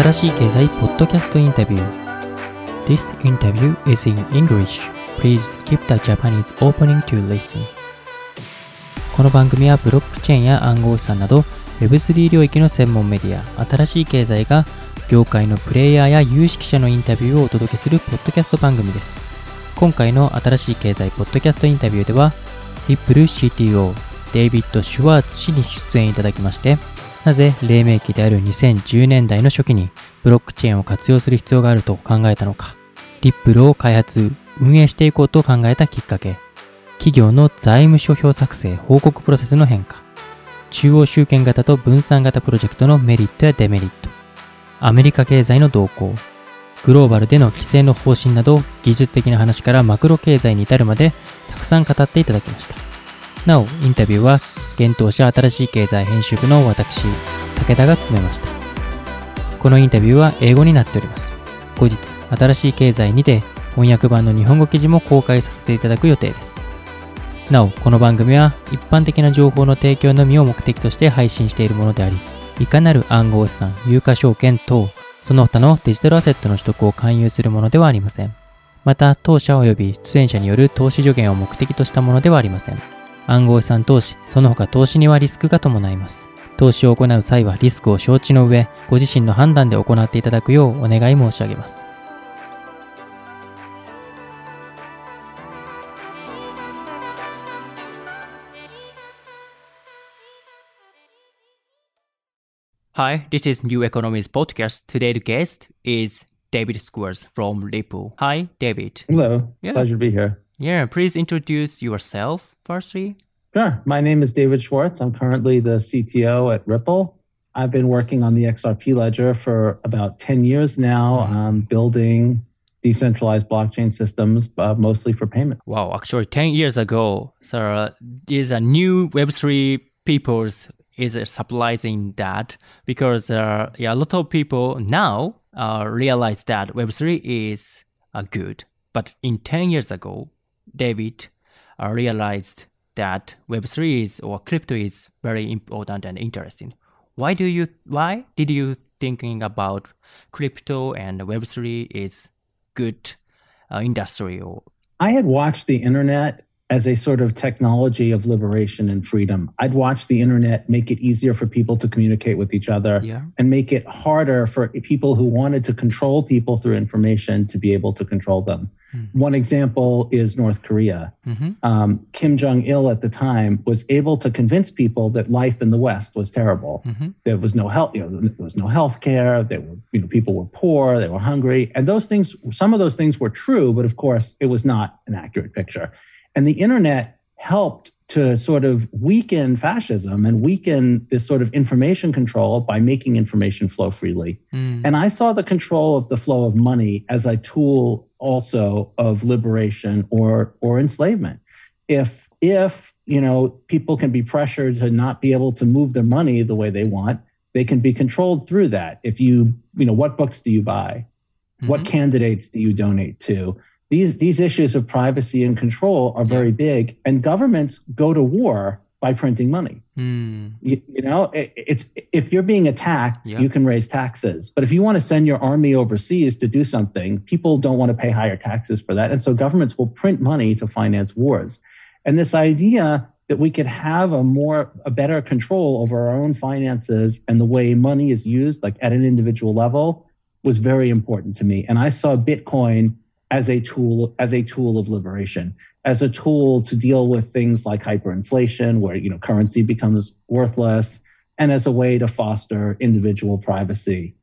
新しい経済ポッドキャストインタビュー This interview is in English. Please skip the Japanese opening to listen. この番組はブロックチェーンや暗号資産など Web3 領域の専門メディア新しい経済が業界のプレイヤーや有識者のインタビューをお届けするポッドキャスト番組です。今回の新しい経済ポッドキャストインタビューでは、リップル CTO デイビッド・シュワーツ氏に出演いただきまして、なぜ黎明期である2010年代の初期にブロックチェーンを活用する必要があると考えたのか、リップルを開発、運営していこうと考えたきっかけ、企業の財務諸表作成報告プロセスの変化、中央集権型と分散型プロジェクトのメリットやデメリット、アメリカ経済の動向、グローバルでの規制の方針など技術的な話からマクロ経済に至るまでたくさん語っていただきました。なお、インタビューは、現当社新しい経済編集部の私、武田が務めました。このインタビューは英語になっております。後日、新しい経済にて翻訳版の日本語記事も公開させていただく予定です。なお、この番組は一般的な情報の提供のみを目的として配信しているものであり、いかなる暗号資産、有価証券等、その他のデジタルアセットの取得を勧誘するものではありません。また、当社及び出演者による投資助言を目的としたものではありません。暗号資産投資、その他投資にはリスクが伴います。投資を行う際はリスクを承知の上、ご自身の判断で行っていただくようお願い申し上げます。Hi, this is New Economies Podcast. Today's guest is David Squares from Ripple. Hi, David. Hello. Yeah. Pleasure to be here. Yeah, please introduce yourself firstly. Sure. My name is David Schwartz. I'm currently the CTO at Ripple. I've been working on the XRP ledger for about 10 years now, mm-hmm. um, building decentralized blockchain systems, uh, mostly for payment. Wow, actually, 10 years ago, so uh, is a new Web3 peoples is supplying that because uh, yeah, a lot of people now uh, realize that Web3 is uh, good. But in 10 years ago, David uh, realized that Web3 is or crypto is very important and interesting. Why do you why did you thinking about crypto and Web3 is good uh, industry or I had watched the internet as a sort of technology of liberation and freedom. I'd watch the internet make it easier for people to communicate with each other yeah. and make it harder for people who wanted to control people through information to be able to control them. Mm-hmm. One example is North Korea. Mm-hmm. Um, Kim Jong il at the time was able to convince people that life in the West was terrible. Mm-hmm. There was no health, you know, there was no health care. There were, you know, people were poor, they were hungry, and those things. Some of those things were true, but of course, it was not an accurate picture. And the internet helped to sort of weaken fascism and weaken this sort of information control by making information flow freely. Mm. And I saw the control of the flow of money as a tool also of liberation or or enslavement. If if you know people can be pressured to not be able to move their money the way they want, they can be controlled through that. If you you know what books do you buy? Mm-hmm. What candidates do you donate to? These these issues of privacy and control are very big, and governments go to war by printing money. Mm. You, you, know, it, it's if you're being attacked, you can raise taxes. But if you want to send your army overseas to do something, people don't want to pay higher taxes for that, and so governments will print money to finance wars. And this idea that we could have a more a better control over our own finances and the way money is used, like at an individual level, was very important to me. And I saw Bitcoin as a tool as a tool of liberation as a tool to deal with things like hyperinflation where you know currency becomes worthless and as a way to foster individual privacy.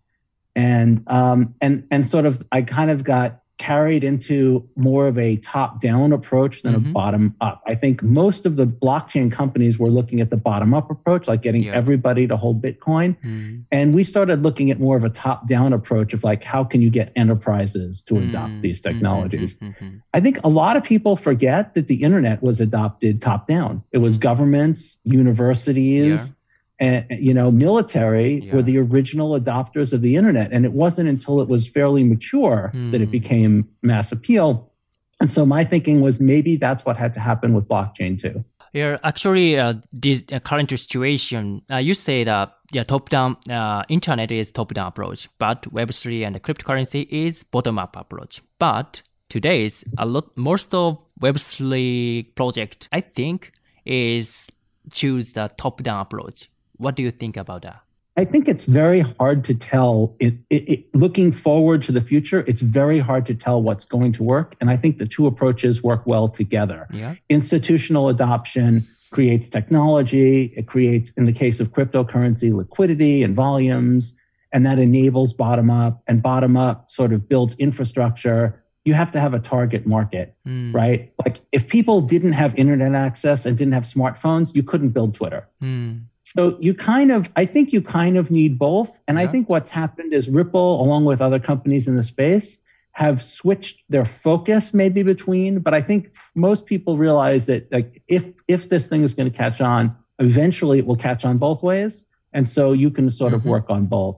And um, and and sort of i kind of got carried into more of a top down approach than mm-hmm. a bottom up. I think most of the blockchain companies were looking at the bottom up approach, like getting yeah. everybody to hold Bitcoin. Mm-hmm. And we started looking at more of a top down approach of like, how can you get enterprises to mm-hmm. adopt these mm-hmm. technologies? Mm-hmm. I think a lot of people forget that the internet was adopted top down. It was mm-hmm. governments, universities, yeah and you know military yeah. were the original adopters of the internet and it wasn't until it was fairly mature mm. that it hmm. became mass appeal and so my thinking was maybe that's what had to happen with blockchain too Yeah, actually, uh, this uh, current situation, uh, you say that yeah, top-down uh, internet is top-down approach, but Web3 and cryptocurrency is bottom-up approach. But today's a lot most of Web3 project, I think, is choose the top-down approach. What do you think about that? I think it's very hard to tell. It, it, it, looking forward to the future, it's very hard to tell what's going to work. And I think the two approaches work well together. Yeah. Institutional adoption creates technology. It creates, in the case of cryptocurrency, liquidity and volumes. And that enables bottom up, and bottom up sort of builds infrastructure. You have to have a target market, mm. right? Like if people didn't have internet access and didn't have smartphones, you couldn't build Twitter. Mm. So you kind of, I think you kind of need both. And yeah. I think what's happened is Ripple, along with other companies in the space, have switched their focus maybe between. But I think most people realize that like if if this thing is going to catch on, eventually it will catch on both ways. And so you can sort of mm-hmm. work on both.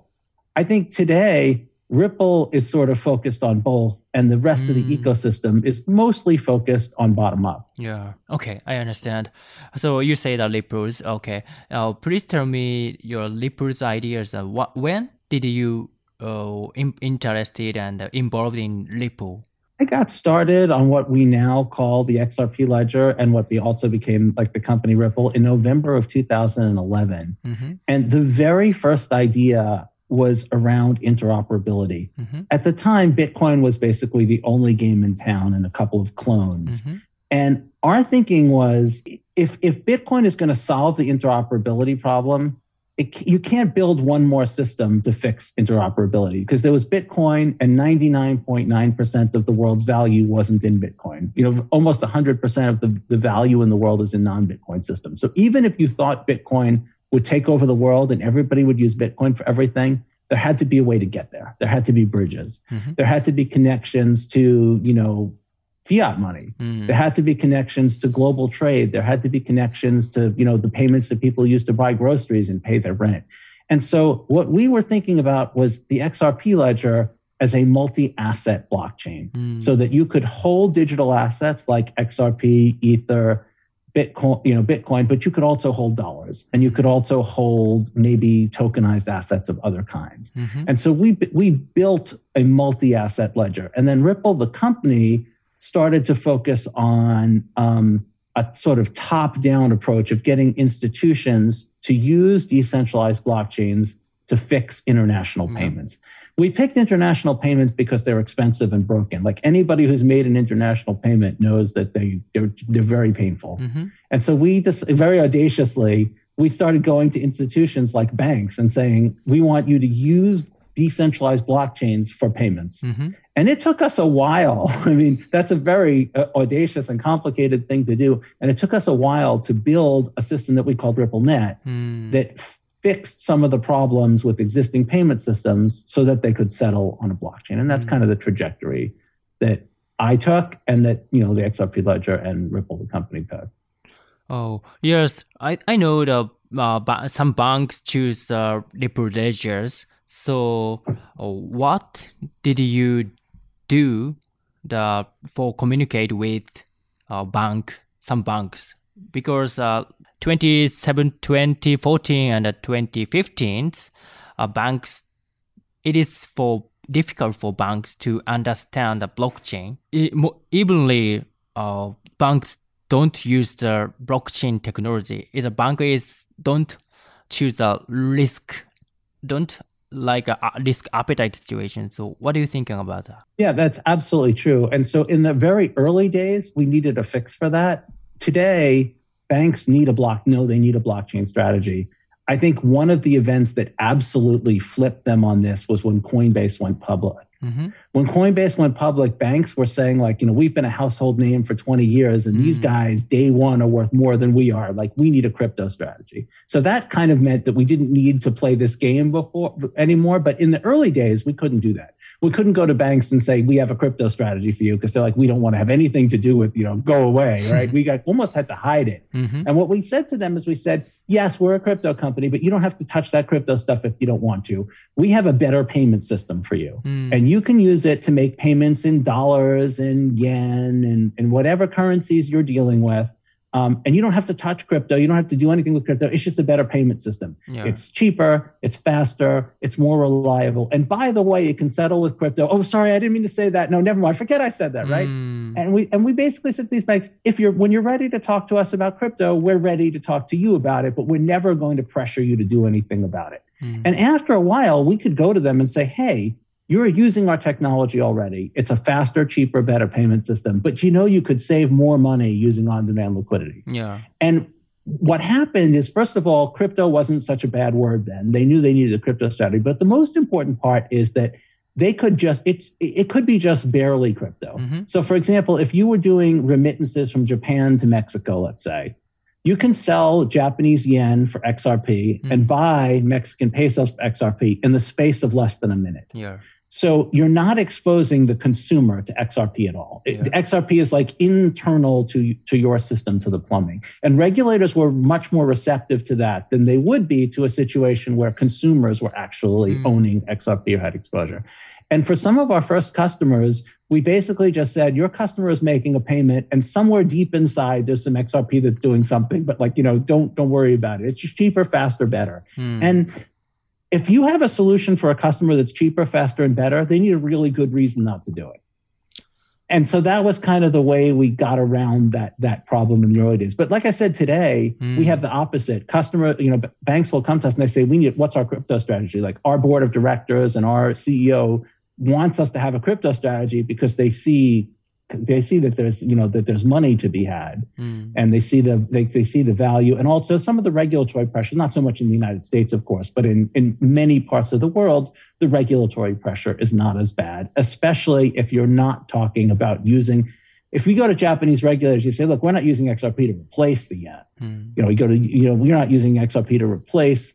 I think today Ripple is sort of focused on both, and the rest mm. of the hmm. ecosystem is mostly focused on bottom up. Yeah. Okay, I understand. So you say that Ripple's okay. Uh, please tell me your Ripple's ideas. Uh, what when did you uh, in, interested and involved in Ripple? I got started on what we now call the XRP ledger and what we also became like the company Ripple in November of 2011. Mm-hmm. And the very first idea was around interoperability. Mm-hmm. At the time, Bitcoin was basically the only game in town and a couple of clones. Mm-hmm. And our thinking was if, if Bitcoin is going to solve the interoperability problem, it, you can't build one more system to fix interoperability because there was Bitcoin and 99.9% of the world's value wasn't in Bitcoin. You know, almost 100% of the, the value in the world is in non Bitcoin systems. So even if you thought Bitcoin would take over the world and everybody would use Bitcoin for everything, there had to be a way to get there. There had to be bridges. Mm-hmm. There had to be connections to, you know, fiat money. Mm. There had to be connections to global trade. There had to be connections to, you know, the payments that people use to buy groceries and pay their rent. And so what we were thinking about was the XRP ledger as a multi-asset blockchain mm. so that you could hold digital assets like XRP, Ether, Bitcoin, you know, Bitcoin, but you could also hold dollars and you could also hold maybe tokenized assets of other kinds. Mm-hmm. And so we we built a multi-asset ledger, and then Ripple, the company, started to focus on um, a sort of top-down approach of getting institutions to use decentralized blockchains to fix international mm-hmm. payments we picked international payments because they're expensive and broken. Like anybody who's made an international payment knows that they they're, they're very painful. Mm-hmm. And so we just very audaciously we started going to institutions like banks and saying we want you to use decentralized blockchains for payments. Mm-hmm. And it took us a while. I mean, that's a very uh, audacious and complicated thing to do. And it took us a while to build a system that we called RippleNet mm. that fixed some of the problems with existing payment systems so that they could settle on a blockchain. And that's mm-hmm. kind of the trajectory that I took and that, you know, the XRP ledger and Ripple, the company took. Oh, yes. I, I know the uh, some banks choose the Ripple ledgers. So uh, what did you do the for communicate with uh, bank, some banks? Because uh, 2014 and 2015, uh, banks, it is for difficult for banks to understand the blockchain. Evenly, uh, banks don't use the blockchain technology. If a bank is don't choose a risk, don't like a risk appetite situation. So what are you thinking about that? Yeah, that's absolutely true. And so in the very early days, we needed a fix for that. Today, banks need a block no they need a blockchain strategy. I think one of the events that absolutely flipped them on this was when coinbase went public. Mm-hmm. when coinbase went public banks were saying like you know we've been a household name for 20 years and mm-hmm. these guys day one are worth more than we are. Like we need a crypto strategy. So that kind of meant that we didn't need to play this game before anymore. But in the early days we couldn't do that we couldn't go to banks and say we have a crypto strategy for you because they're like we don't want to have anything to do with you know go away right we got almost had to hide it mm-hmm. and what we said to them is we said yes we're a crypto company but you don't have to touch that crypto stuff if you don't want to we have a better payment system for you mm. and you can use it to make payments in dollars and yen and, and whatever currencies you're dealing with Um, and you don't have to touch crypto. You don't have to do anything with crypto. It's just a better payment system. Yeah. It's cheaper. It's faster. It's more reliable. And by the way, you can settle with crypto. Oh, sorry, I didn't mean to say that. No, never mind. Forget I said that. Right. Mm. And we and we basically said to these banks, if you're when you're ready to talk to us about crypto, we're ready to talk to you about it, but we're never going to pressure you to do anything about it. Mm. And after a while, we could go to them and say, hey, you're using our technology already. It's a faster, cheaper, better payment system, but you know you could save more money using on-demand liquidity. Yeah. And what happened is, first of all, crypto wasn't such a bad word then. They knew they needed a crypto strategy, but the most important part is that they could just it's it could be just barely crypto. Mm-hmm. So, for example, if you were doing remittances from Japan to Mexico, let's say, you can sell Japanese yen for XRP mm-hmm. and buy Mexican pesos for XRP in the space of less than a minute. Yeah. So you're not exposing the consumer to XRP at all. Yeah. XRP is like internal to, to your system, to the plumbing. And regulators were much more receptive to that than they would be to a situation where consumers were actually mm. owning XRP or had exposure. And for some of our first customers, we basically just said, your customer is making a payment and somewhere deep inside there's some XRP that's doing something, but like, you know, don't, don't worry about it. It's just cheaper, faster, better. Mm. And if you have a solution for a customer that's cheaper, faster, and better, they need a really good reason not to do it. And so that was kind of the way we got around that that problem in the early days. But like I said today, mm. we have the opposite. Customer, you know, banks will come to us and they say, "We need what's our crypto strategy?" Like our board of directors and our CEO wants us to have a crypto strategy because they see they see that there's you know that there's money to be had. Mm. and they see the they, they see the value and also some of the regulatory pressure not so much in the united states of course but in in many parts of the world the regulatory pressure is not as bad especially if you're not talking about using if we go to japanese regulators you say look we're not using xrp to replace the yen. Mm. you know you go to you know we're not using xrp to replace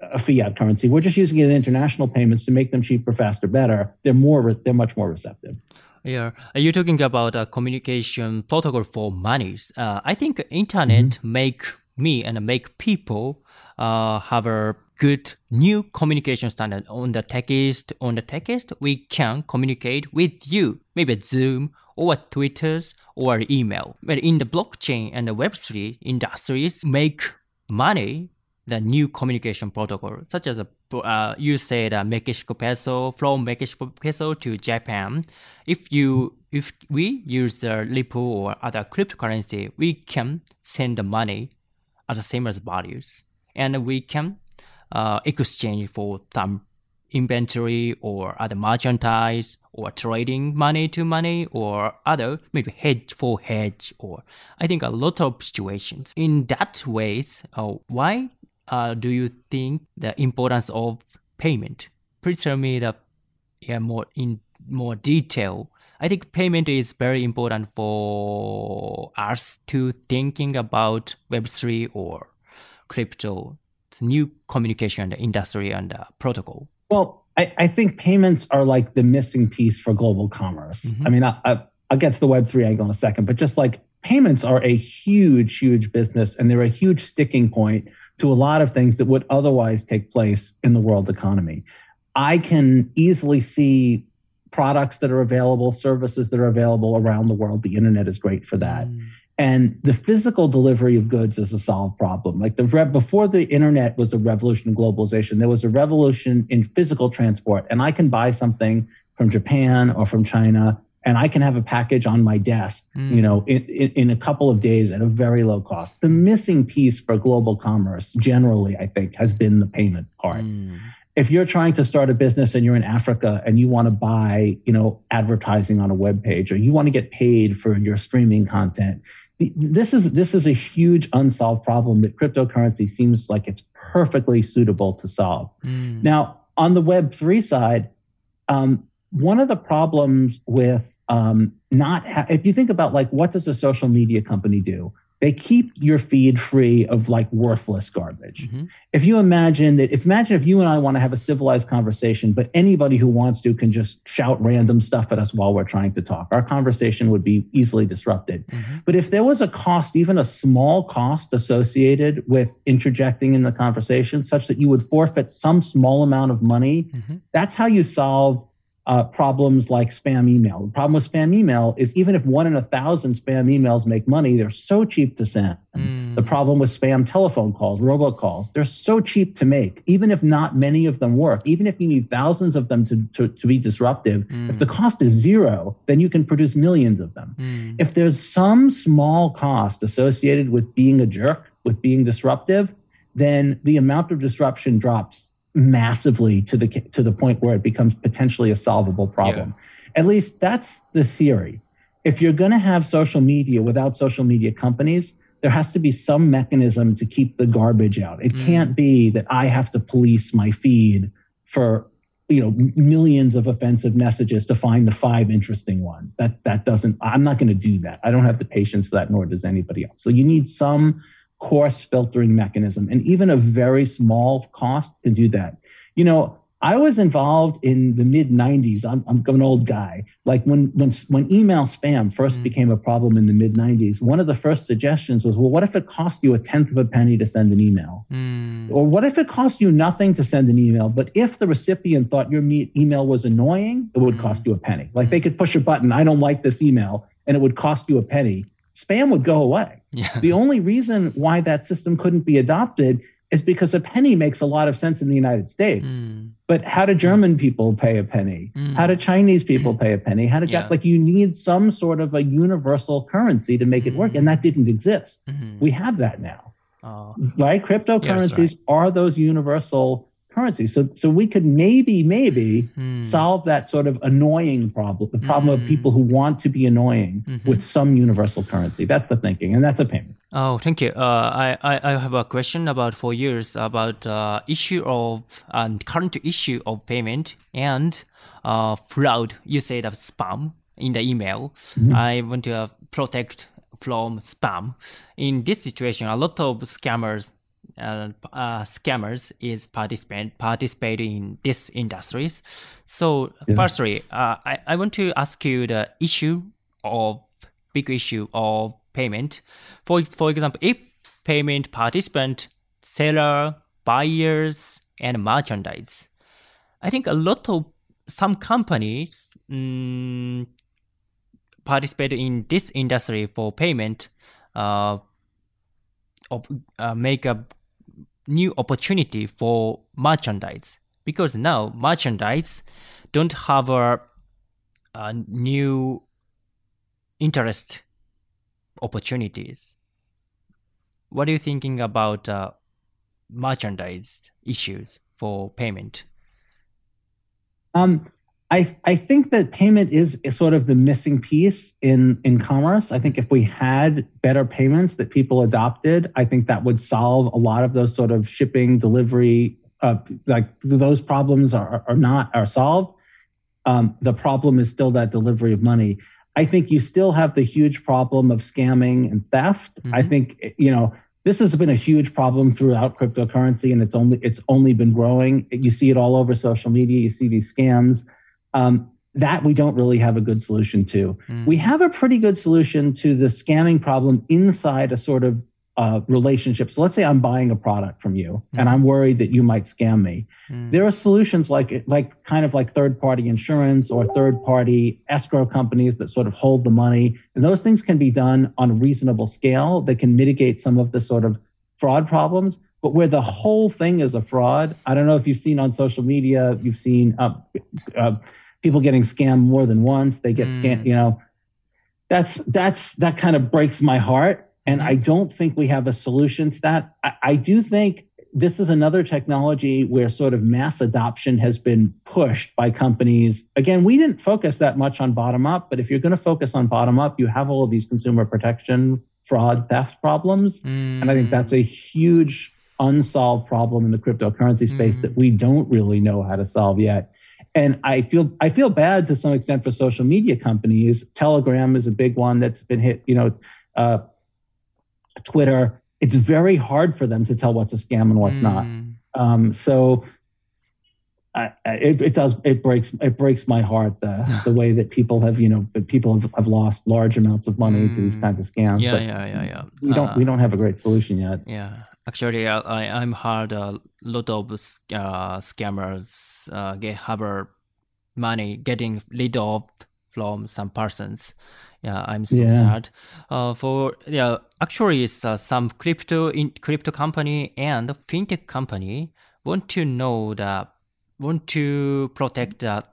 a fiat currency. We're just using it in international payments to make them cheaper faster better. They're more they're much more receptive yeah, you're talking about a communication protocol for money. Uh, I think internet mm-hmm. make me and make people uh, have a good new communication standard on the text. On the text, we can communicate with you, maybe Zoom or Twitter's or email. But in the blockchain and the Web3 industries, make money the new communication protocol, such as a, uh, you said uh, Mexico peso from Mexico peso to Japan. If you if we use the Ripple or other cryptocurrency, we can send the money as the same as values, and we can uh, exchange for some inventory or other merchandise or trading money to money or other maybe hedge for hedge or I think a lot of situations in that ways. Uh, why uh, do you think the importance of payment? Please tell me the yeah more in more detail. I think payment is very important for us to thinking about Web three or crypto, it's new communication industry and uh, protocol. Well, I, I, think payments are like the missing piece for global commerce. Mm-hmm. I mean, I, I, I'll get to the Web three angle in a second, but just like payments are a huge, huge business, and they're a huge sticking point to a lot of things that would otherwise take place in the world economy. I can easily see products that are available, services that are available around the world. The internet is great for that. Mm. And the physical delivery of goods is a solved problem. Like the before the internet was a revolution in globalization, there was a revolution in physical transport. And I can buy something from Japan or from China and I can have a package on my desk, mm. you know, in, in, in, a couple of days at a very low cost. The missing piece for global commerce generally, I think, has been the payment part. Mm. If you're trying to start a business and you're in Africa and you want to buy, you know, advertising on a web page or you want to get paid for your streaming content, this is this is a huge unsolved problem that cryptocurrency seems like it's perfectly suitable to solve. Mm. Now, on the Web three side, um, one of the problems with um, not ha- if you think about like what does a social media company do they keep your feed free of like worthless garbage mm-hmm. if you imagine that if imagine if you and i want to have a civilized conversation but anybody who wants to can just shout random stuff at us while we're trying to talk our conversation would be easily disrupted mm-hmm. but if there was a cost even a small cost associated with interjecting in the conversation such that you would forfeit some small amount of money mm-hmm. that's how you solve uh, problems like spam email. The problem with spam email is even if one in a thousand spam emails make money, they're so cheap to send. Mm. The problem with spam telephone calls, robocalls, they're so cheap to make. Even if not many of them work, even if you need thousands of them to, to, to be disruptive, mm. if the cost is zero, then you can produce millions of them. Mm. If there's some small cost associated with being a jerk, with being disruptive, then the amount of disruption drops massively to the to the point where it becomes potentially a solvable problem. Yeah. At least that's the theory. If you're going to have social media without social media companies, there has to be some mechanism to keep the garbage out. It mm. can't be that I have to police my feed for you know millions of offensive messages to find the five interesting ones. That that doesn't. I'm not going to do that. I don't have the patience for that, nor does anybody else. So you need some coarse filtering mechanism. And even a very small cost can do that. You know, I was involved in the mid 90s. I'm, I'm, an old guy. Like when, when, when email spam 1st mm became a problem in the mid 90s, one of the first suggestions was, well, what if it cost you a tenth of a penny to send an email? Mm. Or what if it cost you nothing to send an email, but if the recipient thought your me- email was annoying, it would mm. cost you a penny? Like they could push a button, I don't like this email, and it would cost you a penny spam would go away. Yeah. The only reason why that system couldn't be adopted is because a penny makes a lot of sense in the United States. Mm. But how do German people pay a penny? Mm. How do Chinese people pay a penny? How do yeah. like you need some sort of a universal currency to make mm. it work, and that didn't exist. Mm-hmm. We have that now, oh. right? Cryptocurrencies yes, right. are those universal currency. So, so we could maybe, maybe hmm. solve that sort of annoying problem, the problem of people who want to be annoying mm-hmm. with some universal currency. That's the thinking, and that's a payment. Oh, thank you. Uh, I, I, I have a question about for years about uh, issue of um, current issue of payment and uh, fraud. You said of spam in the email. Mm-hmm. I want to uh, protect from spam. In this situation, a lot of scammers uh, uh, scammers is participant participate in these industries. So, yeah. firstly, uh, I I want to ask you the issue of big issue of payment. For for example, if payment participant, seller, buyers, and merchandise, I think a lot of some companies um, participate in this industry for payment. Uh, uh, make a new opportunity for merchandise because now merchandise don't have a, a new interest opportunities. What are you thinking about uh, merchandise issues for payment? Um, I, I think that payment is, is sort of the missing piece in, in commerce. I think if we had better payments that people adopted, I think that would solve a lot of those sort of shipping, delivery, uh, like those problems are, are not are solved. Um, the problem is still that delivery of money. I think you still have the huge problem of scamming and theft. Mm-hmm. I think you know this has been a huge problem throughout cryptocurrency, and it's only it's only been growing. You see it all over social media. You see these scams. Um, that we don't really have a good solution to. Mm. We have a pretty good solution to the scamming problem inside a sort of uh, relationship. So let's say I'm buying a product from you mm. and I'm worried that you might scam me. Mm. There are solutions like like kind of like third party insurance or third party escrow companies that sort of hold the money. And those things can be done on a reasonable scale that can mitigate some of the sort of fraud problems. But where the whole thing is a fraud, I don't know if you've seen on social media, you've seen uh, uh, people getting scammed more than once. They get mm. scammed, you know. That's that's that kind of breaks my heart, and I don't think we have a solution to that. I, I do think this is another technology where sort of mass adoption has been pushed by companies. Again, we didn't focus that much on bottom up, but if you're going to focus on bottom up, you have all of these consumer protection, fraud, theft problems, mm. and I think that's a huge unsolved problem in the cryptocurrency space mm-hmm. that we don't really know how to solve yet. And I feel I feel bad to some extent for social media companies. Telegram is a big one that's been hit. You know, uh, Twitter. It's very hard for them to tell what's a scam and what's mm. not. Um, so I, it, it, does it breaks it breaks my heart the the way that people have you know people have, have lost large amounts of money mm. to these mm. kinds of scams. Yeah, yeah, yeah, yeah. We don't uh, we don't have a great solution yet. Yeah, Actually, I, I'm heard a lot of uh, scammers uh, get have money getting rid of from some persons. Yeah, I'm so yeah. sad. Uh, for yeah, actually, it's uh, some crypto in crypto company and fintech company want to know that want to protect the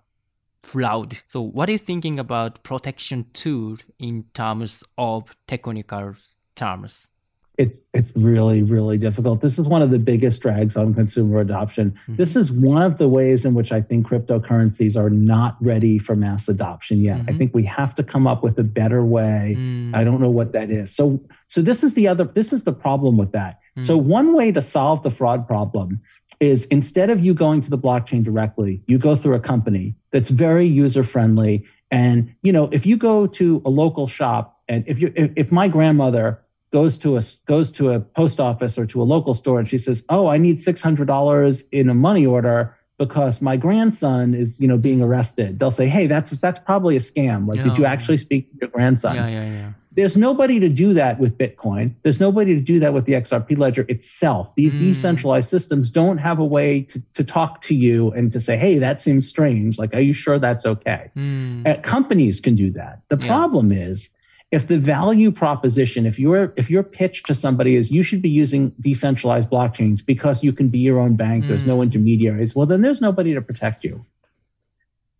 fraud. So, what are you thinking about protection tool in terms of technical terms? It's it's really really difficult this is one of the biggest drags on consumer adoption mm-hmm. this is one of the ways in which i think cryptocurrencies are not ready for mass adoption yet mm-hmm. i think we have to come up with a better way mm. i don't know what that is so so this is the other this is the problem with that mm. so one way to solve the fraud problem is instead of you going to the blockchain directly you go through a company that's very user friendly and you know if you go to a local shop and if you if, if my grandmother goes to a goes to a post office or to a local store and she says, "Oh, I need six hundred dollars in a money order because my grandson is you know being arrested." They'll say, "Hey, that's that's probably a scam. Like, did you actually speak to your grandson?" Yeah, yeah, yeah. There's nobody to do that with Bitcoin. There's nobody to do that with the XRP ledger itself. These mm. decentralized systems don't have a way to, to talk to you and to say, hey, that seems strange. Like, are you sure that's okay? Mm. Uh, companies can do that. The yeah. problem is if the value proposition if your if your pitch to somebody is you should be using decentralized blockchains because you can be your own bank mm. there's no hmm. intermediaries well then there's nobody to protect you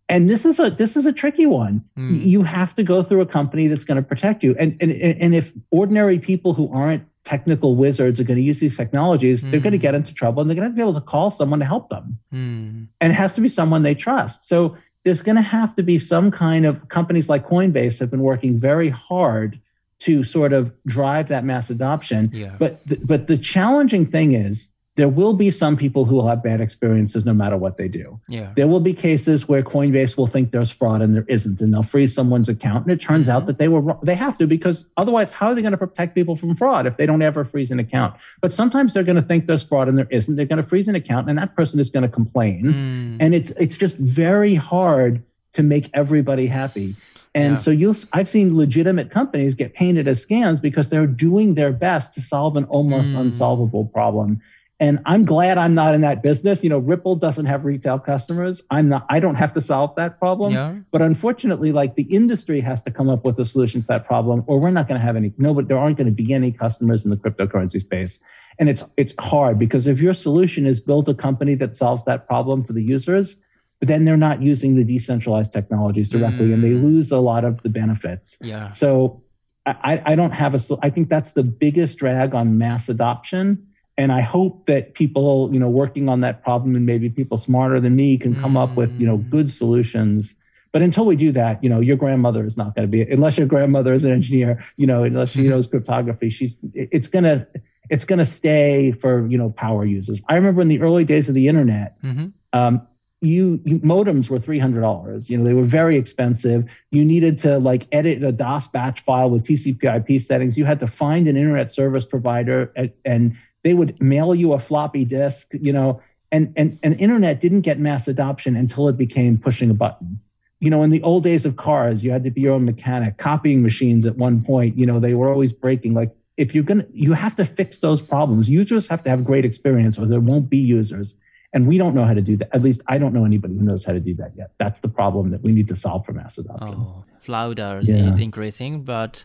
and this is a this is a tricky one mm. you have to go through a company that's going to protect you and and and if ordinary people who aren't technical wizards are going to use these technologies mm. they're going to get into trouble and they're going to, to be able to call someone to help them hmm. and it has to be someone they trust so there's going to have to be some kind of companies like Coinbase have been working very hard to sort of drive that mass adoption. Yeah. But but the challenging thing is there will be some people who will have bad experiences no matter what they do. Yeah. There will be cases where Coinbase will think there's fraud and there isn't, and they'll freeze someone's account. And it turns mm-hmm. out that they were they have to because otherwise, how are they going to protect people from fraud if they don't ever freeze an account? But sometimes they're going to think there's fraud and there isn't. They're going to freeze an account, and that person is going to complain. Mm. And it's it's just very hard to make everybody happy. And yeah. so you'll I've seen legitimate companies get painted as scams because they're doing their best to solve an almost mm. unsolvable problem. And I'm glad I'm not in that business. You know, Ripple doesn't have retail customers. I'm not, I don't have to solve that problem. Yeah. But unfortunately, like the industry has to come up with a solution to that problem, or we're not going to have any, no, but there aren't going to be any customers in the cryptocurrency space. And it's, it's hard because if your solution is build a company that solves that problem for the users, but then they're not using the decentralized technologies directly mm. and they mm. lose a lot of the benefits. Yeah. So I, I don't have a, I think that's the biggest drag on mass adoption and I hope that people, you know, working on that problem and maybe people smarter than me can come mm. up with, you know, mm. good solutions. But until we do that, you know, your grandmother is not going to be, unless your grandmother is an engineer, you know, unless she mm-hmm. knows cryptography, she's, it's going to, it's going to stay for, you know, power users. I remember in the early days of the internet, mm-hmm. um, you, you, modems were $300 you know they were very expensive you needed to like edit a dos batch file with tcp/ip settings you had to find an internet service provider and, and they would mail you a floppy disk, you know, and, and, and internet didn't get mass adoption until it became pushing a button. You know, in the old days of cars, you had to be your own mechanic. Copying machines at one point, you know, they were always breaking. Like if you're gonna, you have to fix those problems. Users have to have great experience, or there won't be users. And we don't know how to do that. At least I don't know anybody who knows how to do that yet. That's the problem that we need to solve for mass adoption. Oh, flooders yeah. is increasing, but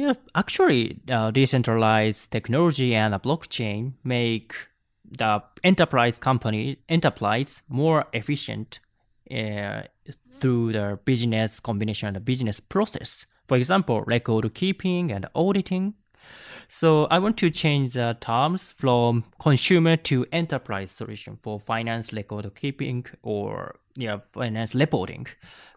yeah, actually, uh, decentralized technology and a blockchain make the enterprise company enterprise more efficient uh, through the business combination and the business process. For example, record keeping and auditing. So I want to change the terms from consumer to enterprise solution for finance record keeping or yeah, finance reporting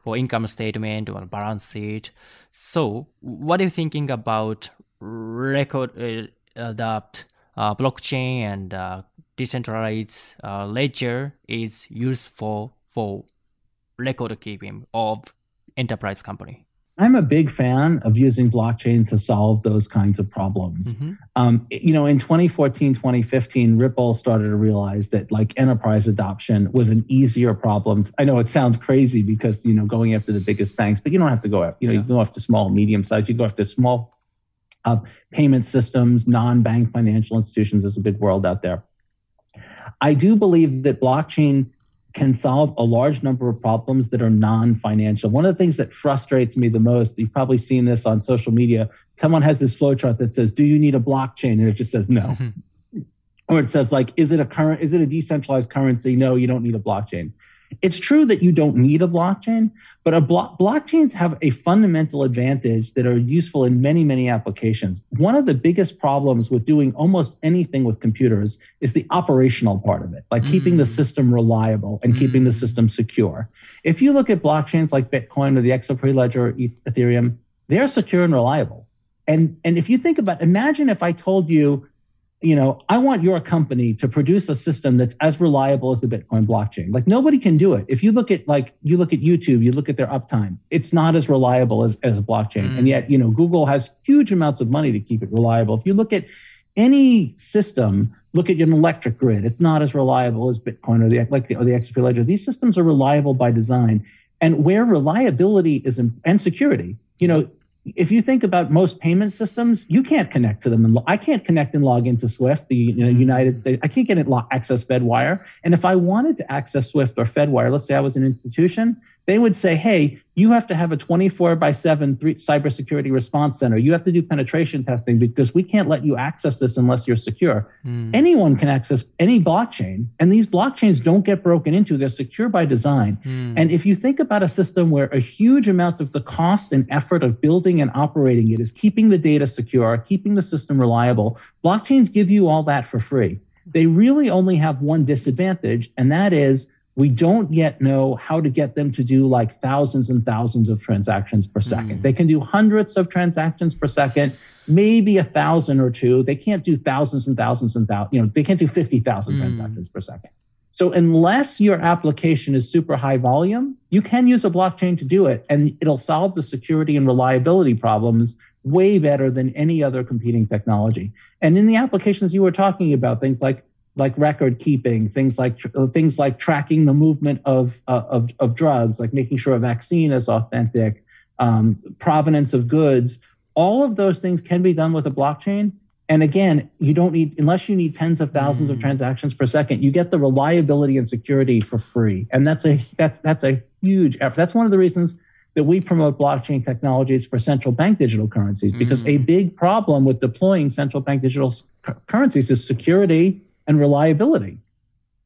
for income statement or balance sheet. So, what are you thinking about record uh, adapt uh, blockchain and uh, decentralized uh, ledger is useful for record keeping of enterprise company? I'm a big fan of using blockchain to solve those kinds of problems. Mm-hmm. Um, you know, in 2014, 2015, Ripple started to realize that like enterprise adoption was an easier problem. I know it sounds crazy because, you know, going after the biggest banks, but you don't have to go after, you know, yeah. you go after small, medium size, you go after small uh, payment systems, non-bank financial institutions. There's a big world out there. I do believe that blockchain can solve a large number of problems that are non-financial. One of the things that frustrates me the most, you've probably seen this on social media, someone has this flowchart that says, "Do you need a blockchain?" and it just says no. or it says like, "Is it a current is it a decentralized currency?" No, you don't need a blockchain. It's true that you don't need a blockchain, but a blo- blockchains have a fundamental advantage that are useful in many, many applications. One of the biggest problems with doing almost anything with computers is the operational part of it, like mm. keeping the mm. system reliable and mm. keeping the mm. system secure. If you look at blockchains like Bitcoin or the XRP ledger or Ethereum, they're secure and reliable. And, and if you think about, imagine if I told you you know, I want your company to produce a system that's as reliable as the Bitcoin blockchain. Like nobody can do it. If you look at like you look at YouTube, you look at their uptime, it's not as reliable as, as a blockchain. Mm. And yet, you know, Google has huge amounts of money to keep it reliable. If you look at any system, look at an electric grid, it's not as reliable as Bitcoin or the like the, or the XRP ledger. These systems are reliable by design. And where reliability is in, and security, you know, if you think about most payment systems, you can't connect to them. And I can't connect and log into Swift, the you know, mm-hmm. United States. I can't get it access FedWire. And if I wanted to access Swift or FedWire, let's say I was an institution, they would say, hey, you have to have a 24 by 7 three, cybersecurity response center. You have to do penetration testing because we can't let you access this unless you're secure. Mm. Anyone can access any blockchain, and these blockchains don't get broken into. They're secure by design. Mm. And if you think about a system where a huge amount of the cost and effort of building and operating it is keeping the data secure, keeping the system reliable, blockchains give you all that for free. They really only have one disadvantage, and that is we don't yet know how to get them to do like thousands and thousands of transactions per second. Mm. They can do hundreds of transactions per second, maybe a thousand or two. They can't do thousands and thousands and thousands, you know, they can't do 50,000 mm. transactions per second. So unless your application is super high volume, you can use a blockchain to do it and it'll solve the security and reliability problems way better than any other competing technology. And in the applications you were talking about, things like like record keeping, things like things like tracking the movement of, uh, of, of drugs, like making sure a vaccine is authentic, um, provenance of goods. All of those things can be done with a blockchain. And again, you don't need unless you need tens of thousands mm. of transactions per second. You get the reliability and security for free, and that's a that's that's a huge effort. That's one of the reasons that we promote blockchain technologies for central bank digital currencies because mm. a big problem with deploying central bank digital currencies is security and reliability.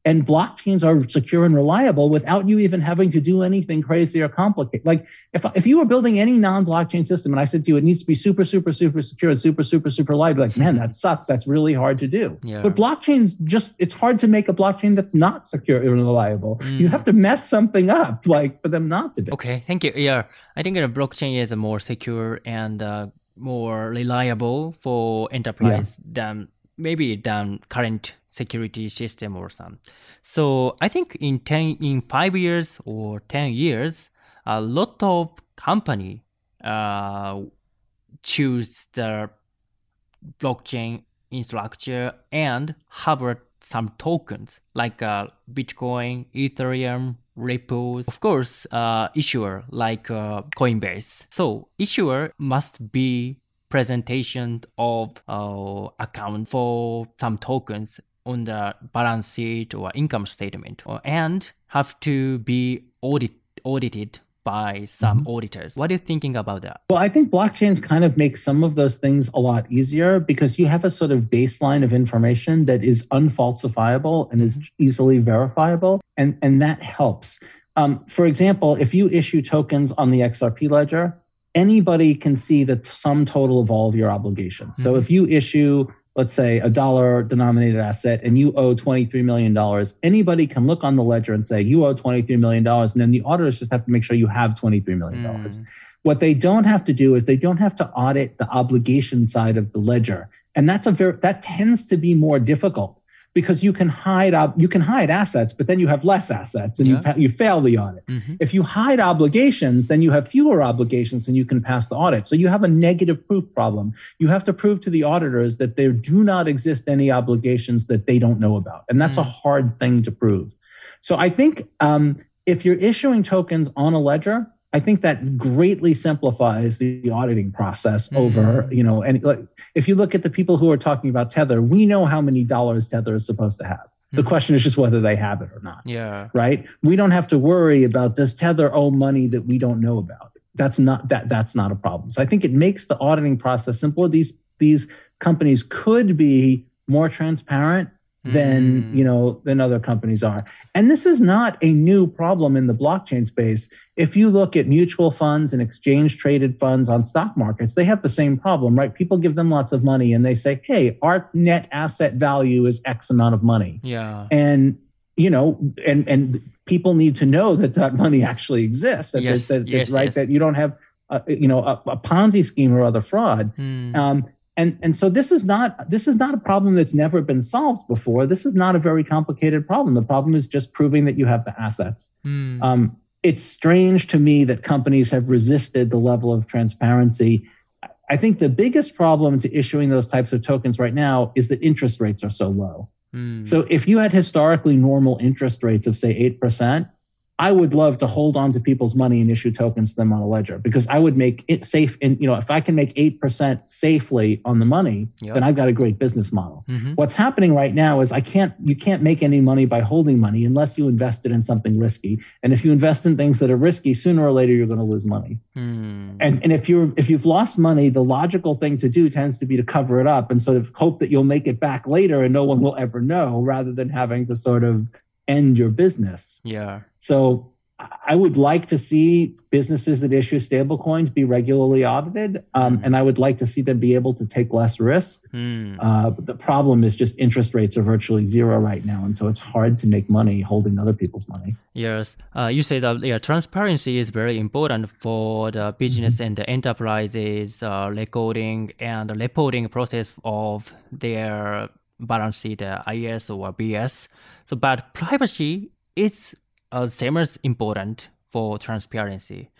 And blockchains are secure and reliable without you even having to do anything crazy or complicated. Like if, if you were building any non-blockchain system and I said to you, it needs to be super, super, super secure and super, super, super reliable, like, man, that sucks. That's really hard to do. Yeah. But blockchains just, it's hard to make a blockchain that's not secure and reliable. Mm. You have to mess something up, like for them not to be. Okay, thank you. Yeah, I think a blockchain is more secure and uh, more reliable for enterprise yeah. than maybe than current security system or some. So I think in 10, in five years or 10 years, a lot of company uh, choose the blockchain infrastructure and have some tokens like uh, Bitcoin, Ethereum, Ripple. Of course, uh, issuer like uh, Coinbase. So issuer must be presentation of uh, account for some tokens on the balance sheet or income statement and have to be audit, audited by some mm-hmm. auditors. What are you thinking about that? Well, I think blockchains kind of make some of those things a lot easier because you have a sort of baseline of information that is unfalsifiable and is mm-hmm. easily verifiable, and, and that helps. Um, for example, if you issue tokens on the XRP ledger, anybody can see the sum total of all of your obligations. Mm-hmm. So if you issue, let's say, a dollar denominated asset and you owe $23 million, anybody can look on the ledger and say, you owe $23 million. And then the auditors just have to make sure you have $23 million. Mm. What they don't have to do is they don't have to audit the obligation side of the ledger. And that's a very, that tends to be more difficult because you can hide up you can hide assets but then you have less assets and yeah. you, you fail the audit mm-hmm. if you hide obligations then you have fewer obligations and you can pass the audit so you have a negative proof problem you have to prove to the auditors that there do not exist any obligations that they don't know about and that's mm. a hard thing to prove so i think um, if you're issuing tokens on a ledger I think that greatly simplifies the auditing process mm-hmm. over, you know, and like, if you look at the people who are talking about Tether, we know how many dollars Tether is supposed to have. The mm-hmm. question is just whether they have it or not. Yeah. Right. We don't have to worry about does Tether owe money that we don't know about. That's not that that's not a problem. So I think it makes the auditing process simpler. These these companies could be more transparent than mm. you know than other companies are and this is not a new problem in the blockchain space if you look at mutual funds and exchange traded funds on stock markets they have the same problem right people give them lots of money and they say hey our net asset value is x amount of money yeah and you know and and people need to know that that money actually exists that, yes, that, yes, right yes. that you don't have uh, you know a, a ponzi scheme or other fraud mm. um, and and so this is not this is not a problem that's never been solved before. This is not a very complicated problem. The problem is just proving that you have the assets. Mm. Um, it's strange to me that companies have resisted the level of transparency. I think the biggest problem to issuing those types of tokens right now is that interest rates are so low. Mm. So if you had historically normal interest rates of say eight percent, I would love to hold on to people's money and issue tokens to them on a ledger because I would make it safe. And you know, if I can make eight percent safely on the money, yep. then I've got a great business model. Mm-hmm. What's happening right now is I can't. You can't make any money by holding money unless you invest it in something risky. And if you invest in things that are risky, sooner or later you're going to lose money. Mm. And and if you're if you've lost money, the logical thing to do tends to be to cover it up and sort of hope that you'll make it back later and no one will ever know, rather than having to sort of end your business. Yeah. So I would like to see businesses that issue stablecoins be regularly audited, um, mm. and I would like to see them be able to take less risk. Mm. Uh, the problem is just interest rates are virtually zero right now, and so it's hard to make money holding other people's money. Yes, uh, you say that yeah, transparency is very important for the business mm-hmm. and the enterprises uh, recording and reporting process of their balance sheet, uh, IS or BS. So, but privacy is uh, same as important for transparency.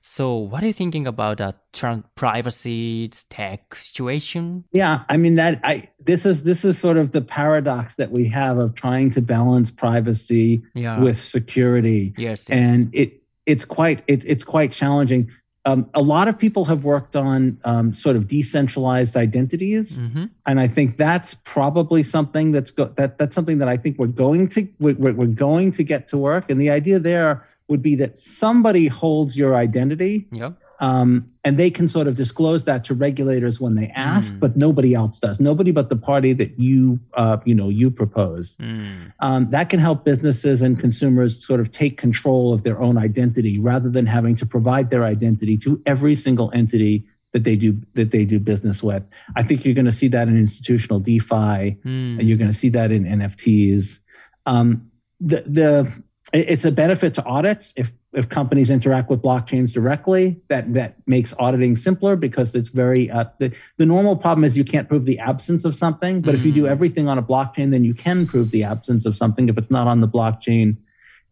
So, what are you thinking about the trans- privacy tech situation? Yeah, I mean that I this is this is sort of the paradox that we have of trying to balance privacy yeah. with security. Yes, yes. and it it's quite it, it's quite challenging. Um, a lot of people have worked on um, sort of decentralized identities, mm-hmm. and I think that's probably something that's go- that that's something that I think we're going to we're, we're going to get to work. And the idea there would be that somebody holds your identity, yep. Um, and they can sort of disclose that to regulators when they ask, mm. but nobody else does. Nobody but the party that you, uh, you know, you propose. Mm. Um, that can help businesses and consumers sort of take control of their own identity rather than having to provide their identity to every single entity that they do that they do business with. I think you're going to see that in institutional DeFi, mm. and you're going to see that in NFTs. Um, the the it's a benefit to audits if if companies interact with blockchains directly, that that makes auditing simpler because it's very uh, the, the normal problem is you can't prove the absence of something. But mm. if you do mm. everything on a blockchain, then you can prove the absence of something. If it's not on the blockchain,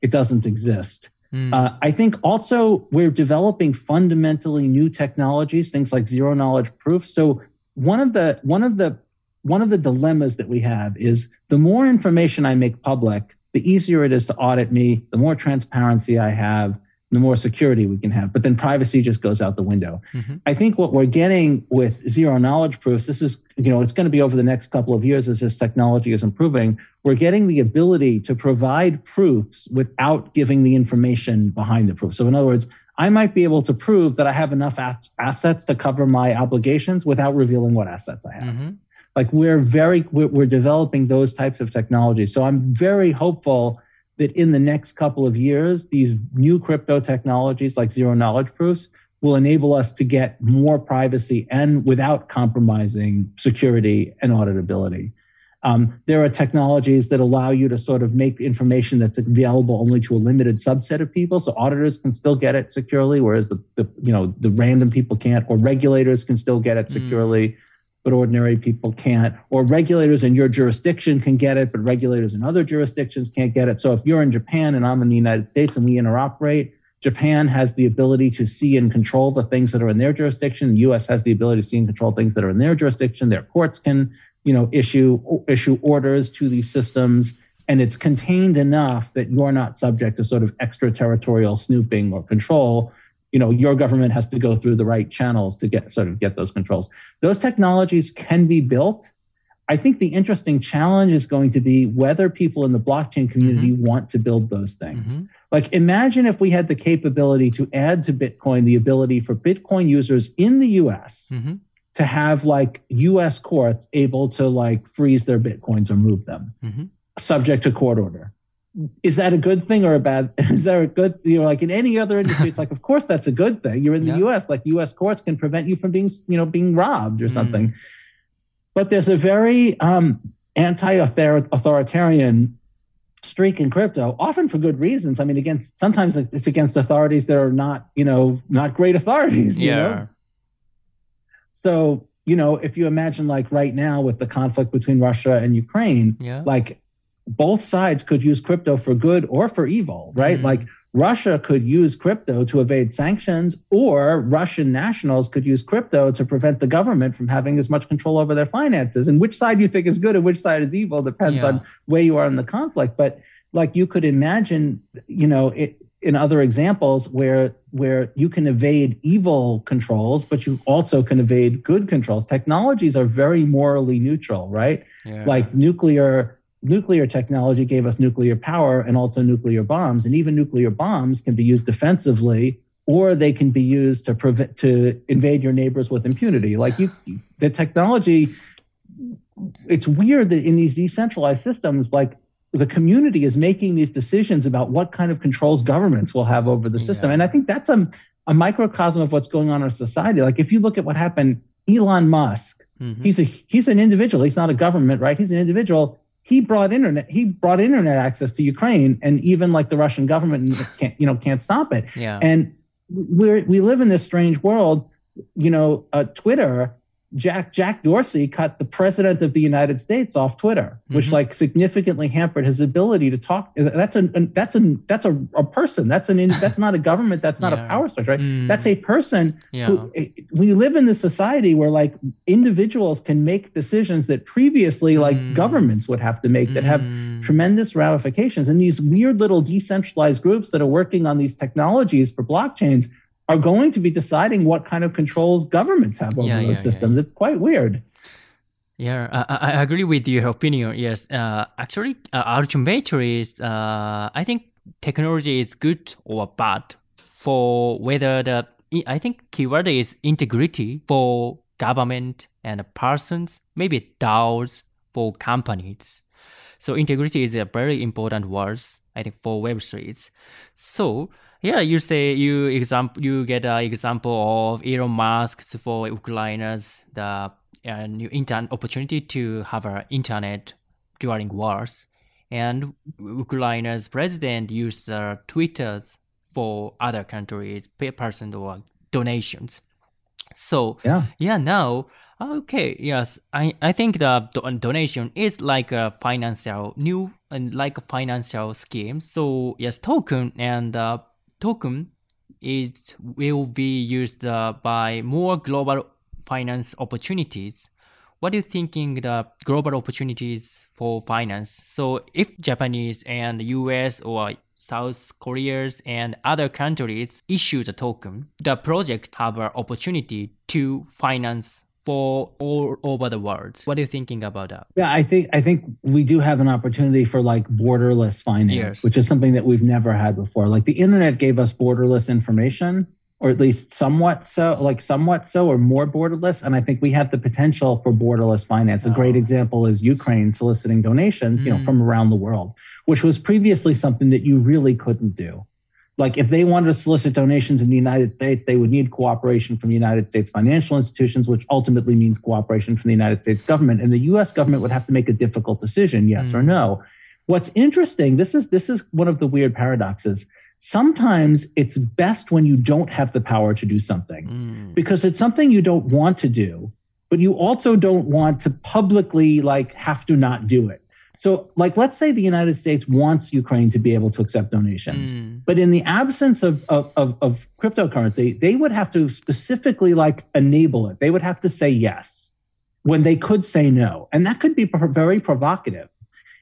it doesn't exist. Mm. Uh, I think also we're developing fundamentally new technologies, things like zero knowledge proof. So one of the one of the one of the dilemmas that we have is the more information I make public, the easier it is to audit me, the more transparency I have, the more security we can have. But then privacy just goes out the window. Mm-hmm. I think what we're getting with zero knowledge proofs, this is, you know, it's going to be over the next couple of years as this technology is improving. We're getting the ability to provide proofs without giving the information behind the proof. So, in other words, I might be able to prove that I have enough assets to cover my obligations without revealing what assets I have. Mm-hmm like we're very we're, we're developing those types of technologies. So i'm very hopeful that in the next couple of years these new crypto technologies like zero knowledge proofs will enable us to get more privacy and without compromising security and auditability. Um, there are technologies that allow you to sort of make information that's available only to a limited subset of people so auditors can still get it securely whereas the, the you know the random people can't or regulators can still get it hmm. securely. mm but ordinary people can't. Or regulators in your jurisdiction can get it, but regulators in other jurisdictions can't get it. So if you're in Japan and I'm in the United States and we interoperate, Japan has the ability to see and control the things that are in their jurisdiction. The U.S. has the ability to see and control things that are in their jurisdiction. Their courts can, you know, issue issue orders to these systems, and it's contained enough that you're not subject to sort of extraterritorial snooping or control you know your government has to go through the right channels to get sort of get those controls those technologies can be built I think the interesting challenge is going to be whether people in the blockchain community mm-hmm. want to build those things. Mm-hmm. Like, imagine if we had the capability to add to Bitcoin the ability for Bitcoin users in the US mm-hmm. to have like US courts able to like freeze their Bitcoins or move them, mm-hmm. subject to court order is that a good thing or a bad is there a good you know like in any other industry it's like of course that's a good thing you're in the yeah. us like us courts can prevent you from being you know being robbed or mm. something but there's a very um, anti-authoritarian streak in crypto often for good reasons i mean against sometimes it's against authorities that are not you know not great authorities yeah know? so you know if you imagine like right now with the conflict between russia and ukraine yeah. like both sides could use crypto for good or for evil, right? Mm-hmm. Like Russia could use crypto to evade sanctions, or Russian nationals could use crypto to prevent the government from having as much control over their finances. And which side you think is good and which side is evil depends yeah. on where you are in the conflict. But like you could imagine, you know, it, in other examples where where you can evade evil controls, but you also can evade good controls. Technologies are very morally neutral, right? Yeah. Like nuclear nuclear technology gave us nuclear power and also nuclear bombs. And even nuclear bombs can be used defensively or they can be used to prevent to invade your neighbors with impunity. Like you the technology it's weird that in these decentralized systems, like the community is making these decisions about what kind of controls governments will have over the system. Yeah. And I think that's a, a microcosm of what's going on in our society. Like if you look at what happened, Elon Musk, mm-hmm. he's a he's an individual. He's not a government, right? He's an individual he brought internet he brought internet access to Ukraine and even like the Russian government can't you know can't stop it. Yeah. And we we live in this strange world. You know, uh, Twitter Jack Jack Dorsey cut the president of the United States off Twitter, which mm-hmm. like significantly hampered his ability to talk. That's a, that's a that's a, a person. That's an that's not a government. That's not yeah. a power structure. Right? Mm. That's a person. Yeah. Who, eh, we live in this society where like individuals can make decisions that previously like mm. governments would have to make that have mm. tremendous ramifications. And these weird little decentralized groups that are working on these technologies for blockchains are going to be deciding what kind of controls governments have over yeah, those yeah, systems. Yeah, it's quite weird. Yeah, I, I, agree with your opinion. Yes, uh, actually, uh, ultimately, uh, I think technology is good or bad for whether the. I think keyword is integrity for government and persons, maybe DAOs for companies. So integrity is a very important word, I think, for Web3s. So yeah, you say you example you get an example of Elon Musk for Ukraine's the uh, new internet opportunity to have an internet during wars, and Ukraine's president used uh, Twitter for other countries, person or donations. So yeah, yeah now. Okay, yes, I, I think the donation is like a financial new and like a financial scheme. So yes, token and uh, token is will be used uh, by more global finance opportunities. What you thinking the global opportunities for finance? So if Japanese and US or South Koreans and other countries issue the token, the project have an opportunity to finance for all over the world. What are you thinking about that? Yeah, I think I think we do have an opportunity for like borderless finance, yes. which is something that we've never had before. Like the internet gave us borderless information, or at least somewhat so, like somewhat so, or more borderless. And I think we have the potential for borderless finance. Oh. A great example is Ukraine soliciting donations, mm. you know, from mm. around the world, which was previously something that you really couldn't do like if they wanted to solicit donations in the United States, they would need cooperation from the United States financial institutions, which ultimately means cooperation from the United States government. And the US government would have to make a difficult decision, yes mm. or no. What's interesting, this is this is one of the weird paradoxes. Sometimes it's best when you don't have the power to do something mm. because it's something you don't want to do, but you also don't want to publicly like have to not do it. So, like, let's say the United States wants Ukraine to be able to accept donations, mm. but in the absence of, of, of, of, cryptocurrency, they would have to specifically like enable it. They would have to say yes when they could say no. And that could be very provocative.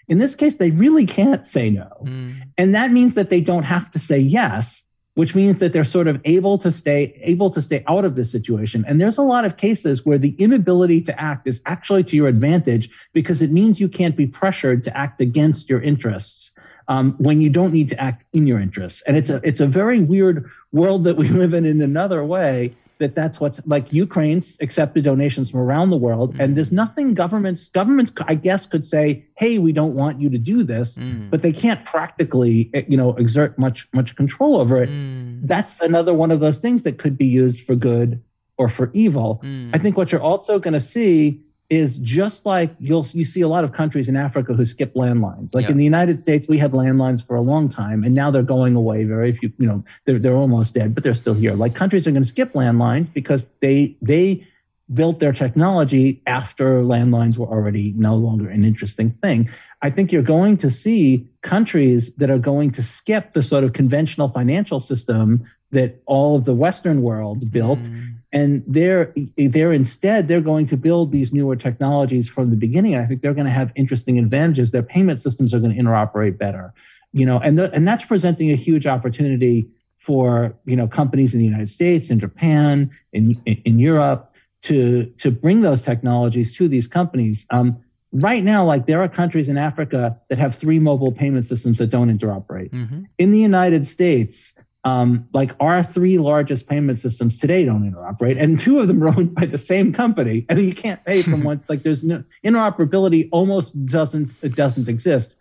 In this case, they really can't say no. Mm. And that means that they don't have to say yes, which means that they're sort of able to stay able to stay out of this situation. And there's a lot of cases where the inability to act is actually to your advantage because it means you can't be pressured to act against your interests um, when you don't need to act in your interests. And it's a it's a very weird world that we live in in another way that that's what's like Ukraine's accepted donations from around the world. Mm. And there's nothing governments, governments, I guess, could say, hey, we don't want you to do this, mm. but they can't practically, eh, you know, exert much, much control over it. Mm. That's another one of those things that could be used for good or for evil. Mm. I think what you're also going to see is just like you'll you see a lot of countries in Africa who skip landlines. Like yeah. in the United States, we had landlines for a long time, and now they're going away. Very few, you know, they're they're almost dead, but they're still here. Like countries are going to skip landlines because they they built their technology after landlines were already no longer an interesting thing. I think you're going to see countries that are going to skip the sort of conventional financial system that all of the Western world built. Mm. And they're, they're instead, they're going to build these newer technologies from the beginning. I think they're going to have interesting advantages. Their payment systems are going to interoperate better, you know, and, the, and that's presenting a huge opportunity for, you know, companies in the United States, in Japan, in, in Europe to, to bring those technologies to these companies. Um, right now, like there are countries in Africa that have three mobile payment systems that don't interoperate. Mm-hmm. In the United States, um, like our three largest payment systems today don't interoperate, and two of them are owned by the same company, and you can't pay from one. Like there's no interoperability, almost doesn't it doesn't exist.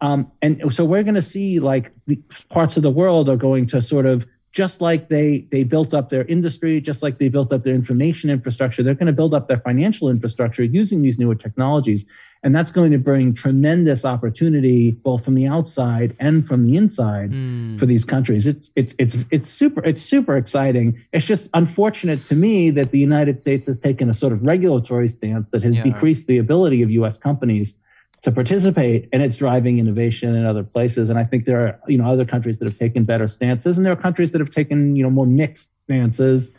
Um, and so we're going to see like parts of the world are going to sort of just like they they built up their industry, just like they built up their information infrastructure, they're going to build up their financial infrastructure using these newer technologies. And that's going to bring tremendous opportunity both from the outside and from the inside mm. for these countries. It's it's it's it's super it's super exciting. It's just unfortunate to me that the United States has taken a sort of regulatory stance that has yeah. decreased the ability of US companies to participate and it's driving innovation in other places and i think there are you know other countries that have taken better stances and there are countries that have taken you know more mixed stances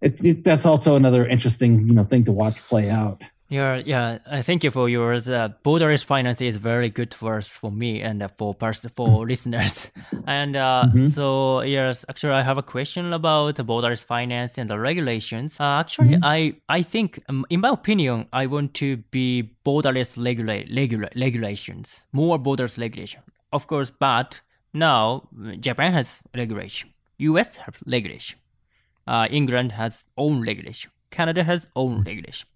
it, it, that's also another interesting you know thing to watch play out yeah, yeah. I thank you for yours. Uh, borderless finance is very good words for me and for pers- for mm-hmm. listeners. And uh, mm-hmm. so yes, actually, I have a question about borderless finance and the regulations. Uh, actually, mm-hmm. I I think, um, in my opinion, I want to be borderless regula- regula- regulations, more borderless regulation. Of course, but now Japan has regulation, U.S. has regulation, uh, England has own regulation, Canada has own regulation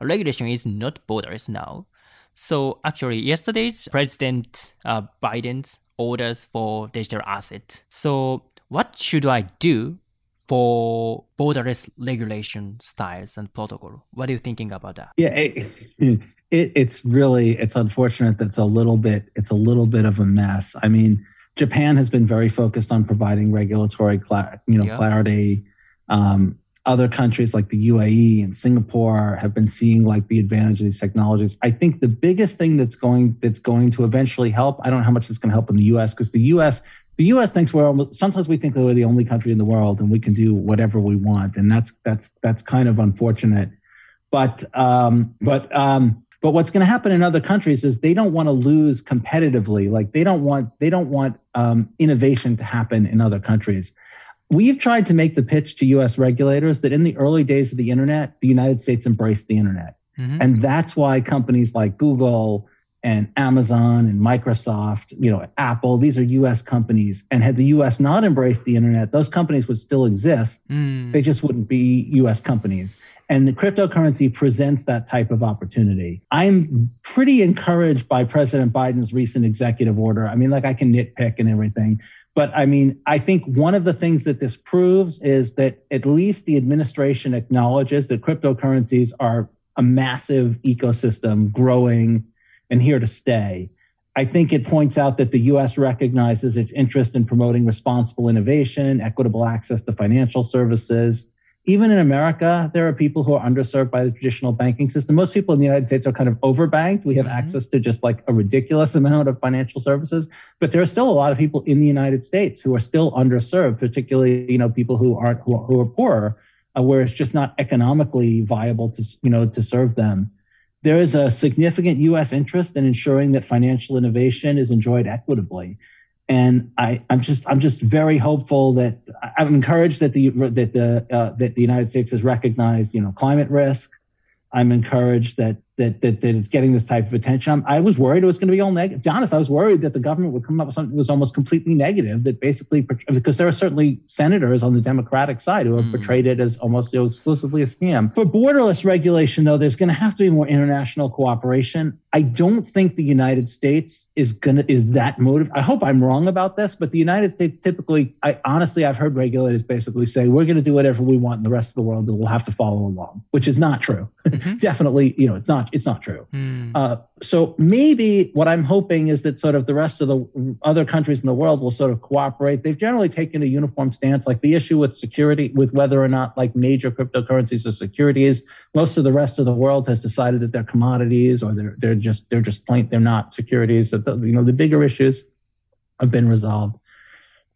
regulation is not borders now. So actually, yesterday's President uh, Biden's orders for digital assets. So what should I do for borderless regulation styles and protocol? What are you thinking about that? Yeah, it, it, it's really it's unfortunate. That's a little bit it's a little bit of a mess. I mean, Japan has been very focused on providing regulatory, cla- you know, yep. clarity. Um, other countries like the UAE and Singapore have been seeing like the advantage of these technologies. I think the biggest thing that's going that's going to eventually help. I don't know how much it's going to help in the U.S. because the U.S. the U.S. thinks we're almost, sometimes we think that we're the only country in the world and we can do whatever we want, and that's that's that's kind of unfortunate. But um, but um, but what's going to happen in other countries is they don't want to lose competitively. Like they don't want they don't want um, innovation to happen in other countries. We've tried to make the pitch to US regulators that in the early days of the internet, the United States embraced the internet. Mm-hmm. And that's why companies like Google and Amazon and Microsoft, you know, Apple, these are US companies. And had the US not embraced the internet, those companies would still exist. Mm. They just wouldn't be US companies. And the cryptocurrency presents that type of opportunity. I'm pretty encouraged by President Biden's recent executive order. I mean, like I can nitpick and everything, but I mean, I think one of the things that this proves is that at least the administration acknowledges that cryptocurrencies are a massive ecosystem growing and here to stay. I think it points out that the US recognizes its interest in promoting responsible innovation, equitable access to financial services, even in America, there are people who are underserved by the traditional banking system. Most people in the United States are kind of overbanked. We have mm-hmm. access to just like a ridiculous amount of financial services, but there are still a lot of people in the United States who are still underserved, particularly you know people who aren't who, who are poorer, uh, where it's just not economically viable to you know to serve them. There is a significant U.S. interest in ensuring that financial innovation is enjoyed equitably. And I, I'm just I'm just very hopeful that I'm encouraged that the that the uh, that the United States has recognized you know climate risk. I'm encouraged that that, that, that it's getting this type of attention. I was worried it was going to be all negative. To be honest, I was worried that the government would come up with something that was almost completely negative. That basically, because there are certainly senators on the Democratic side who have mm. portrayed it as almost you know, exclusively a scam. For borderless regulation, though, there's going to have to be more international cooperation. I don't think the United States is gonna is that motive. I hope I'm wrong about this, but the United States typically, I honestly, I've heard regulators basically say we're going to do whatever we want, in the rest of the world and we'll have to follow along, which is not true. Mm-hmm. Definitely, you know, it's not it's not true. Mm. Uh, so maybe what I'm hoping is that sort of the rest of the other countries in the world will sort of cooperate. They've generally taken a uniform stance. Like the issue with security, with whether or not like major cryptocurrencies are securities, most of the rest of the world has decided that they're commodities or they're they're just they're just plain they're not securities. That the, you know the bigger issues have been resolved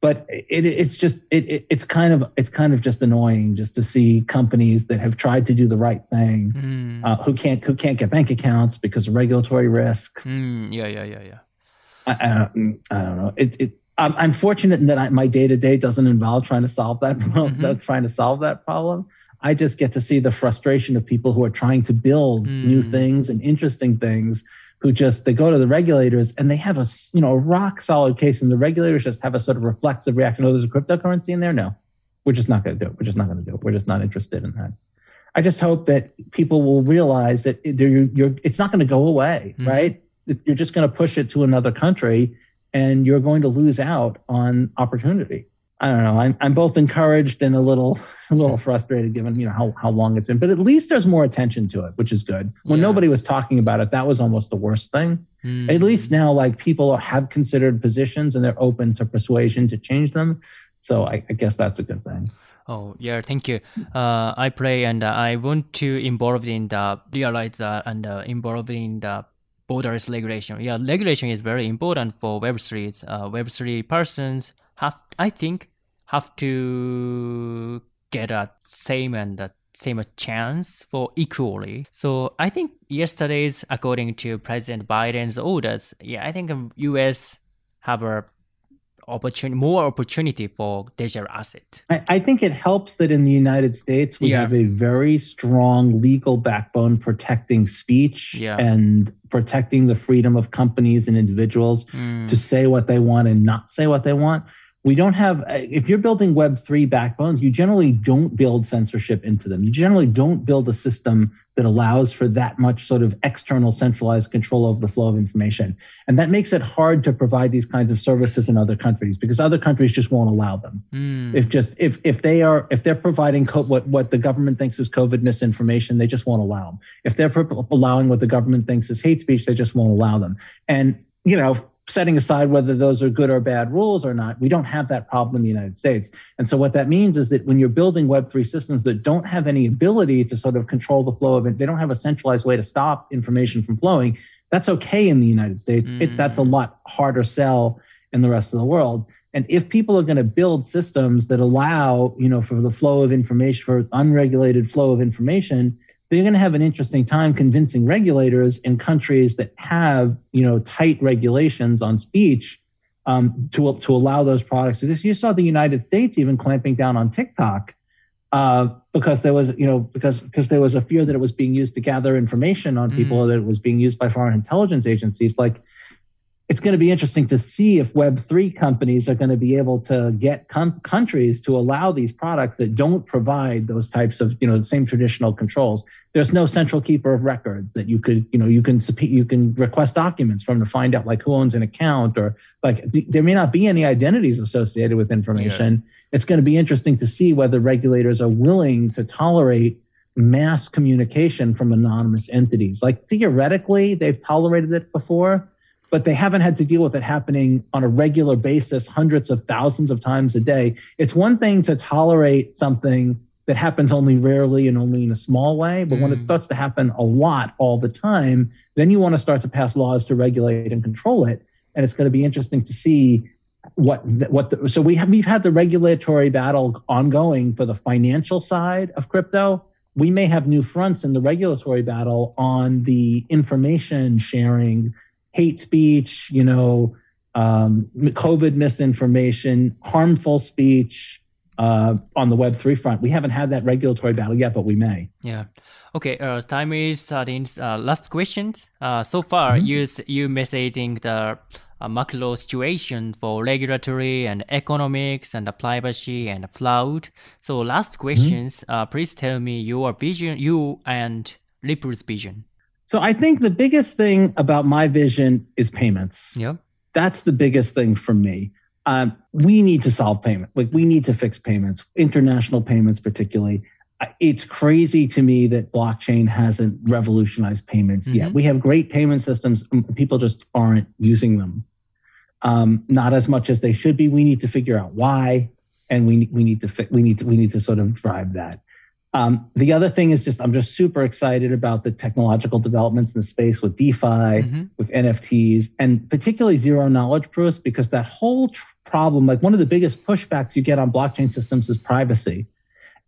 but it, it's just it, it, it's kind of it's kind of just annoying just to see companies that have tried to do the right thing mm. uh, who can't who can't get bank accounts because of regulatory risk. Mm, yeah, yeah, yeah, yeah. I, I, don't, I don't know. It, it I'm, I'm fortunate in that I, my day to day doesn't involve trying to solve that problem. Mm-hmm. trying to solve that problem. I just get to see the frustration of people who are trying to build mm. new things and interesting things who just they go to the regulators and they have a you know a rock solid case, and the regulators just have a sort of reflexive reaction. Oh, there's a cryptocurrency in there. No, we're just not going to do it. We're just not going to do it. We're just not interested in that. I just hope that people will realize that you're, you're, it's not going to go away, mm-hmm. right? You're just going to push it to another country, and you're going to lose out on opportunity. I don't know. I'm, I'm both encouraged and a little a little frustrated given you know how, how long it's been but at least there's more attention to it which is good when yeah. nobody was talking about it that was almost the worst thing mm. at least now like people have considered positions and they're open to persuasion to change them so i, I guess that's a good thing Oh yeah, thank you. Uh, I play and uh, I want to involve in the realize that and uh, involved in the borders regulation. Yeah, regulation is very important for Web three. Uh, Web three persons have, I think, have to get a same and a same chance for equally. So I think yesterday's, according to President Biden's orders, yeah, I think the U.S. have a opportunity, more opportunity for digital asset. I, I, think it helps that in the United States we yeah. have a very strong legal backbone protecting speech yeah. and protecting the freedom of companies and individuals mm. to say what they want and not say what they want we don't have if you're building web3 backbones you generally don't build censorship into them. You generally don't build a system that allows for that much sort of external centralized control over the flow of information. And that makes it hard to provide these kinds of services in other countries because other countries just won't allow them. Mm. if just if if they are if they're providing co- what what the government thinks is covid misinformation they just won't allow them if they're pro- allowing what the government thinks is hate speech they just won't allow them. And you know setting aside whether those are good or bad rules or not, we don't have that problem in the United States. And so what that means is that when you're building Web3 systems that don't have any ability to sort of control the flow of it, they don't have a centralized way to stop information from flowing, that's okay in the United States. Mm. It, that's a lot harder sell in the rest of the world. And if people are going to build systems that allow, you know, for the flow of information, for unregulated flow of information, they're going to have an interesting time convincing regulators in countries that have you know tight regulations on speech um, to to allow those products exist. You saw the United States even clamping down on TikTok uh, because there was you know because because there was a fear that it was being used to gather information on people mm. that it was being used by foreign intelligence agencies. Like it's going to be interesting to see if Web3 companies are going to be able to get com- countries to allow these products that don't provide those types of, you know, the same traditional controls. There's no central keeper of records that you could, you know, you can you can request documents from to find out like who owns an account or like there may not be any identities associated with information. Yeah. It's going to be interesting to see whether regulators are willing to tolerate mass communication from anonymous entities. Like theoretically, they've tolerated it before but they haven't had to deal with it happening on a regular basis, hundreds of thousands of times a day. It's one thing to tolerate something that happens only rarely and only in a small way, but mm. when it mm. starts to happen a lot all the time, then you want to start to pass laws to regulate and control it. And it's going to be interesting to see what what the, so we have we've had the regulatory battle ongoing for the financial side of crypto we may have new fronts in the regulatory battle on the information sharing hate speech, you know, um, COVID misinformation, harmful speech uh, on the Web3 front. We haven't had that regulatory battle yet, but we may. Yeah. Okay, uh, time is starting. Uh, last questions. Uh, so far, mm-hmm. you you messaging the uh, macro situation for regulatory and economics and privacy and cloud. So last mm-hmm. questions. Mm-hmm. please tell me your vision, you and Ripple's vision. So I think the biggest thing about my vision is payments. Yep. That's the biggest thing for me. Um, we need to solve payment. Like we need to fix payments, international payments particularly. It's crazy to me that blockchain hasn't revolutionized payments mm-hmm. yet. We have great payment systems. People just aren't using them. Um, not as much as they should be. We need to figure out why, and we we need to fi- we need to we need to sort of drive that. Um, the other thing is just I'm just super excited about the technological developments in the space with DeFi, mm-hmm. with NFTs, and particularly zero knowledge proofs, because that whole tr- problem, like one of the biggest pushbacks you get on blockchain systems is privacy.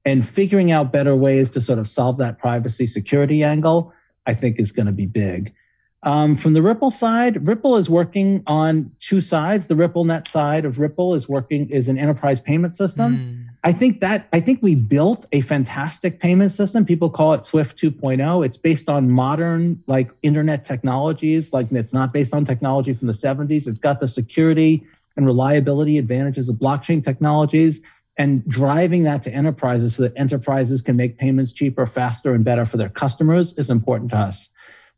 And figuring out better ways to sort of solve that privacy security angle, I think is going to be big. Um, from the Ripple side, Ripple is working on two sides. The RippleNet side of Ripple is working is an enterprise payment system. Mm. I think that I think we built a fantastic payment system. People call it Swift 2.0. It's based on modern like internet technologies. Like it's not based on technology from the 70s. It's got the security and reliability advantages of blockchain technologies and driving that to enterprises so that enterprises can make payments cheaper, faster, and better for their customers is important to us.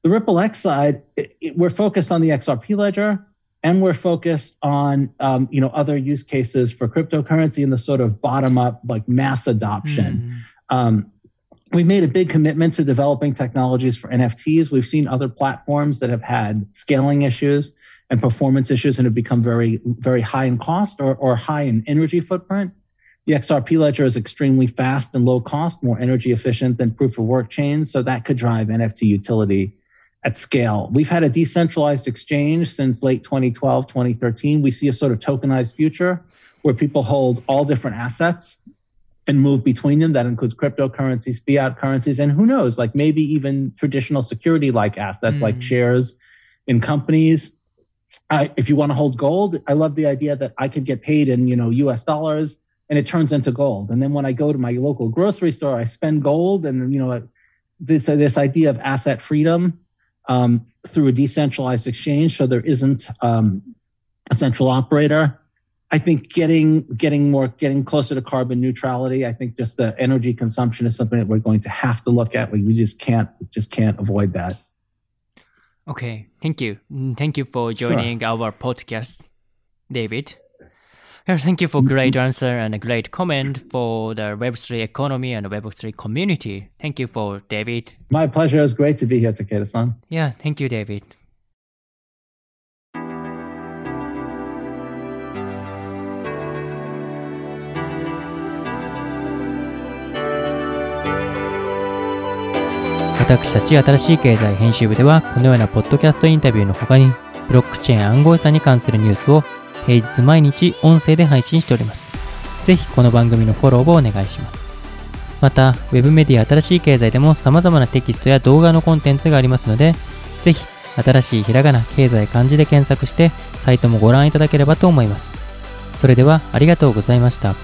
The Ripple X side, it, it, we're focused on the XRP ledger and we're focused on um, you know other use cases for cryptocurrency and the sort of bottom up like mass adoption. Mm. Um, we made a big commitment to developing technologies for NFTs. We've seen other platforms that have had scaling issues and performance issues and have become very very high in cost or, or high in energy footprint. The XRP ledger is extremely fast and low cost, more energy efficient than proof of work chains, so that could drive NFT utility at scale. We've had a decentralized exchange since late 2012, 2013. We see a sort of tokenized future where people hold all different assets and move between them. That includes cryptocurrencies, fiat currencies, and who knows, like maybe even traditional security like assets mm. like shares in companies. I, if you want to hold gold, I love the idea that I could get paid in, you know, US dollars and it turns into gold. And then when I go to my local grocery store, I spend gold and, you know, this, this idea of asset freedom um, through a decentralized exchange, so there isn't um, a central operator. I think getting getting more getting closer to carbon neutrality. I think just the energy consumption is something that we're going to have to look at. We, we just can't just can't avoid that. Okay, thank you, thank you for joining sure. our podcast, David. Thank you for great answer and a great comment for the Web3 economy and Web3 community. Thank you for David. My pleasure. It's great to be here, Takeda-san. Yeah, thank you, David. 私たち新しい経済編集部ではこのようなポッドキャストインタビューの他にブロックチェーン暗号資産に関するニュースを平日毎日音声で配信しております。ぜひこの番組のフォローをお願いします。また、web メディア新しい経済でも様々なテキストや動画のコンテンツがありますので、ぜひ新しいひらがな、経済漢字で検索してサイトもご覧いただければと思います。それではありがとうございました。